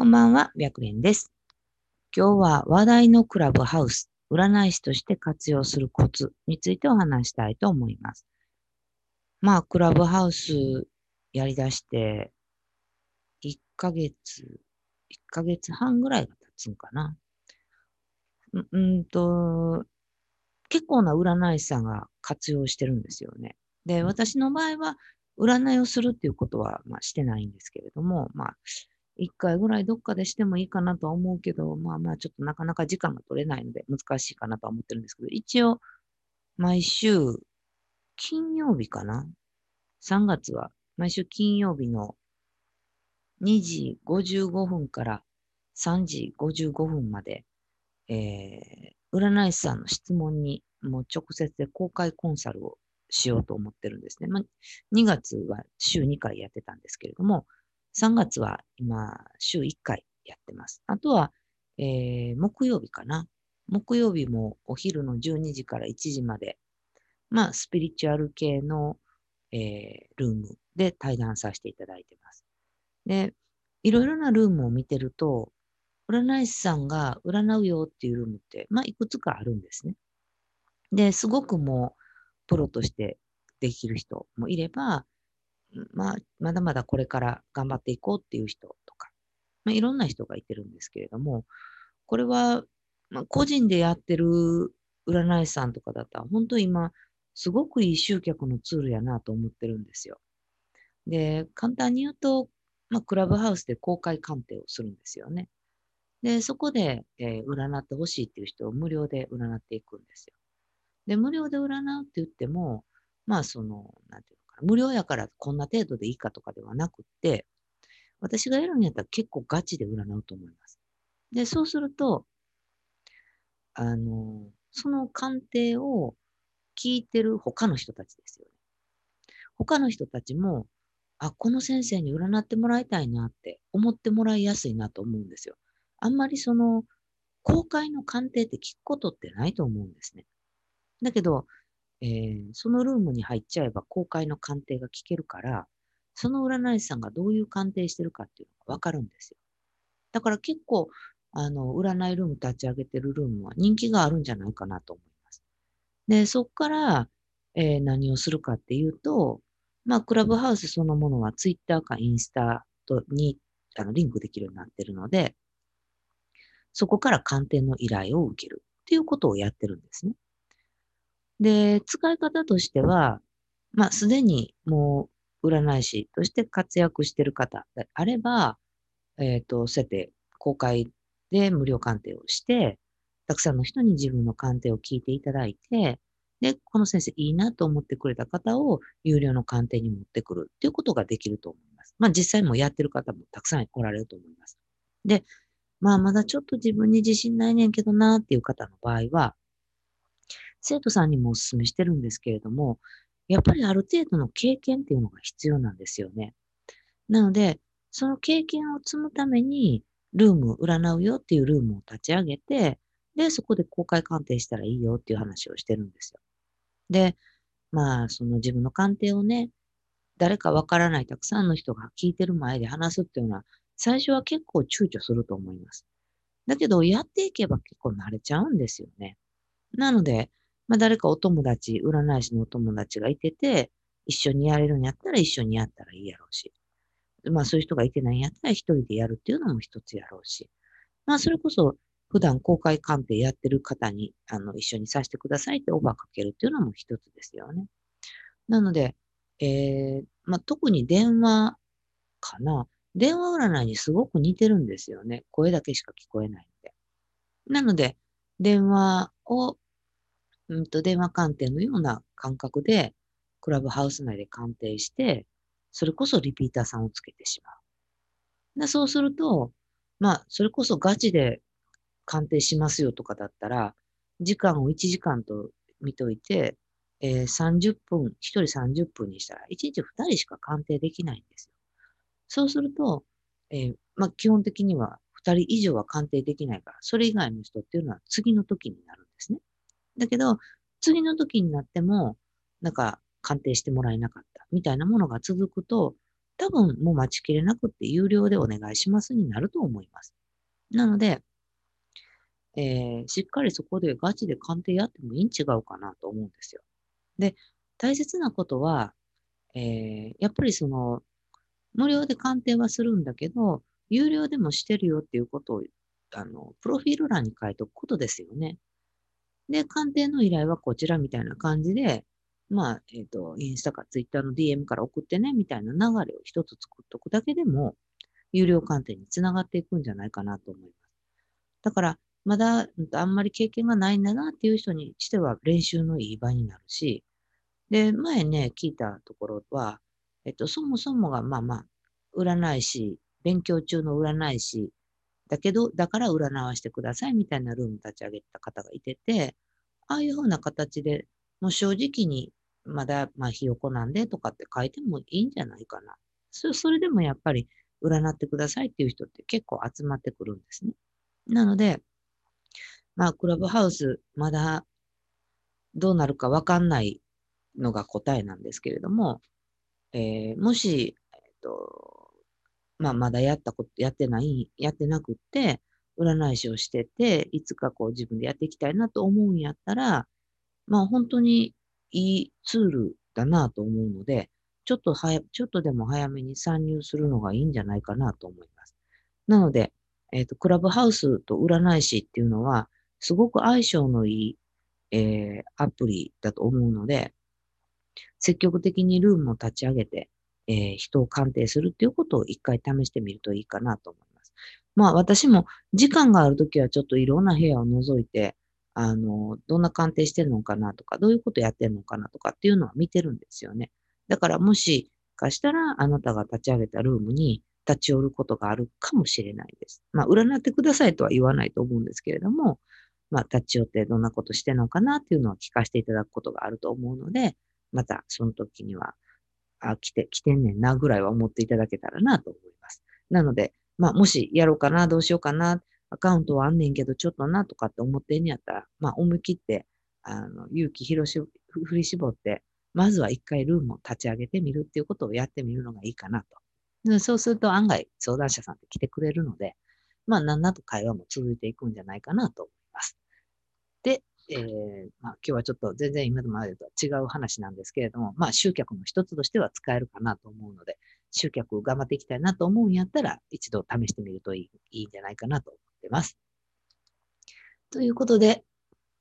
こんばんは、白蓮です。今日は話題のクラブハウス、占い師として活用するコツについてお話したいと思います。まあ、クラブハウスやり出して、1ヶ月、1ヶ月半ぐらいが経つんかな。ううんと、結構な占い師さんが活用してるんですよね。で、私の場合は、占いをするっていうことは、まあ、してないんですけれども、まあ、一回ぐらいどっかでしてもいいかなとは思うけど、まあまあちょっとなかなか時間が取れないので難しいかなとは思ってるんですけど、一応毎週金曜日かな ?3 月は毎週金曜日の2時55分から3時55分まで、えー、占い師さんの質問にもう直接で公開コンサルをしようと思ってるんですね。まあ、2月は週2回やってたんですけれども、3月は今、週1回やってます。あとは、えー、木曜日かな。木曜日もお昼の12時から1時まで、まあ、スピリチュアル系の、えー、ルームで対談させていただいてます。で、いろいろなルームを見てると、占い師さんが占うよっていうルームって、まあ、いくつかあるんですね。で、すごくもう、プロとしてできる人もいれば、まあ、まだまだこれから頑張っていこうっていう人とか、まあ、いろんな人がいてるんですけれども、これは、まあ、個人でやってる占い師さんとかだったら、本当今、すごくいい集客のツールやなと思ってるんですよ。で、簡単に言うと、まあ、クラブハウスで公開鑑定をするんですよね。で、そこで、えー、占ってほしいっていう人を無料で占っていくんですよ。で、無料で占うって言っても、まあ、その、なんていう、無料やからこんな程度でいいかとかではなくって、私がやるんやったら結構ガチで占うと思います。で、そうすると、あの、その鑑定を聞いてる他の人たちですよね。他の人たちも、あ、この先生に占ってもらいたいなって思ってもらいやすいなと思うんですよ。あんまりその、公開の鑑定って聞くことってないと思うんですね。だけど、えー、そのルームに入っちゃえば公開の鑑定が聞けるから、その占い師さんがどういう鑑定してるかっていうのがわかるんですよ。だから結構、あの、占いルーム立ち上げてるルームは人気があるんじゃないかなと思います。で、そこから、えー、何をするかっていうと、まあ、クラブハウスそのものはツイッターかインスタとにあのリンクできるようになってるので、そこから鑑定の依頼を受けるっていうことをやってるんですね。で、使い方としては、まあ、すでにもう占い師として活躍してる方であれば、えっ、ー、と、そうやって公開で無料鑑定をして、たくさんの人に自分の鑑定を聞いていただいて、で、この先生いいなと思ってくれた方を有料の鑑定に持ってくるっていうことができると思います。まあ実際もやってる方もたくさんおられると思います。で、まあまだちょっと自分に自信ないねんけどなっていう方の場合は、生徒さんにもお勧めしてるんですけれども、やっぱりある程度の経験っていうのが必要なんですよね。なので、その経験を積むために、ルーム、占うよっていうルームを立ち上げて、で、そこで公開鑑定したらいいよっていう話をしてるんですよ。で、まあ、その自分の鑑定をね、誰かわからないたくさんの人が聞いてる前で話すっていうのは、最初は結構躊躇すると思います。だけど、やっていけば結構慣れちゃうんですよね。なので、まあ、誰かお友達、占い師のお友達がいてて、一緒にやれるんやったら一緒にやったらいいやろうし。まあそういう人がいてないんやったら一人でやるっていうのも一つやろうし。まあそれこそ普段公開鑑定やってる方にあの一緒にさせてくださいってオファーかけるっていうのも一つですよね。なので、えー、まあ特に電話かな。電話占いにすごく似てるんですよね。声だけしか聞こえないので。なので、電話をうんと電話鑑定のような感覚で、クラブハウス内で鑑定して、それこそリピーターさんをつけてしまう。でそうすると、まあ、それこそガチで鑑定しますよとかだったら、時間を1時間と見といて、えー、30分、1人30分にしたら、1日2人しか鑑定できないんですよ。そうすると、えー、まあ、基本的には2人以上は鑑定できないから、それ以外の人っていうのは次の時になるんですね。だけど、次の時になっても、なんか鑑定してもらえなかったみたいなものが続くと、多分もう待ちきれなくって有料でお願いしますになると思います。なので、えー、しっかりそこでガチで鑑定やってもいいん違うかなと思うんですよ。で、大切なことは、えー、やっぱりその、無料で鑑定はするんだけど、有料でもしてるよっていうことを、あの、プロフィール欄に書いておくことですよね。で、鑑定の依頼はこちらみたいな感じで、まあ、えっ、ー、と、インスタかツイッターの DM から送ってね、みたいな流れを一つ作っておくだけでも、有料鑑定につながっていくんじゃないかなと思います。だから、まだあんまり経験がないんだなっていう人にしては練習のいい場になるし、で、前ね、聞いたところは、えっと、そもそもがまあまあ、占い師、勉強中の占い師、だけど、だから占わしてくださいみたいなルーム立ち上げた方がいてて、ああいうふうな形で、もう正直に、まだ、まあ、ひよこなんでとかって書いてもいいんじゃないかな。そそれでもやっぱり、占ってくださいっていう人って結構集まってくるんですね。なので、まあ、クラブハウス、まだどうなるかわかんないのが答えなんですけれども、えー、もし、えっと、まあ、まだやったこと、やってない、やってなくって、占い師をしてて、いつかこう自分でやっていきたいなと思うんやったら、まあ本当にいいツールだなと思うので、ちょっとはや、ちょっとでも早めに参入するのがいいんじゃないかなと思います。なので、えっ、ー、と、クラブハウスと占い師っていうのは、すごく相性のいい、えー、アプリだと思うので、積極的にルームを立ち上げて、えー、人を鑑定するっていうことを一回試してみるといいかなと思います。まあ私も時間があるときはちょっといろんな部屋を覗いて、あの、どんな鑑定してるのかなとか、どういうことやってるのかなとかっていうのは見てるんですよね。だからもしかしたらあなたが立ち上げたルームに立ち寄ることがあるかもしれないです。まあ占ってくださいとは言わないと思うんですけれども、まあ立ち寄ってどんなことしてるのかなっていうのを聞かせていただくことがあると思うので、またその時には、あ、来て、来てんねんなぐらいは思っていただけたらなと思います。なので、まあ、もしやろうかな、どうしようかな、アカウントはあんねんけど、ちょっとなとかって思ってんやったら、まあ、思い切って、あの、勇気広し、振り絞って、まずは一回ルームを立ち上げてみるっていうことをやってみるのがいいかなと。そうすると案外相談者さんって来てくれるので、まあ、なんなと会話も続いていくんじゃないかなと思。えー、まあ、今日はちょっと全然今までとは違う話なんですけれども、まあ、集客の一つとしては使えるかなと思うので、集客を頑張っていきたいなと思うんやったら、一度試してみるといいいいんじゃないかなと思ってます。ということで、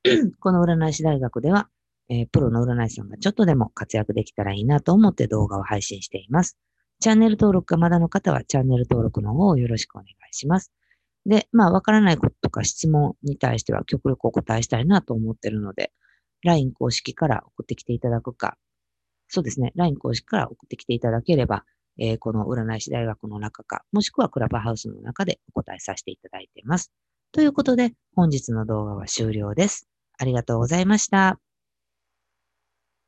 この占い師大学では、えー、プロの占い師さんがちょっとでも活躍できたらいいなと思って動画を配信しています。チャンネル登録がまだの方はチャンネル登録の方をよろしくお願いします。で、まあ、わからないこととか質問に対しては極力お答えしたいなと思ってるので、LINE 公式から送ってきていただくか、そうですね、LINE 公式から送ってきていただければ、えー、この占い師大学の中か、もしくはクラブハウスの中でお答えさせていただいています。ということで、本日の動画は終了です。ありがとうございました。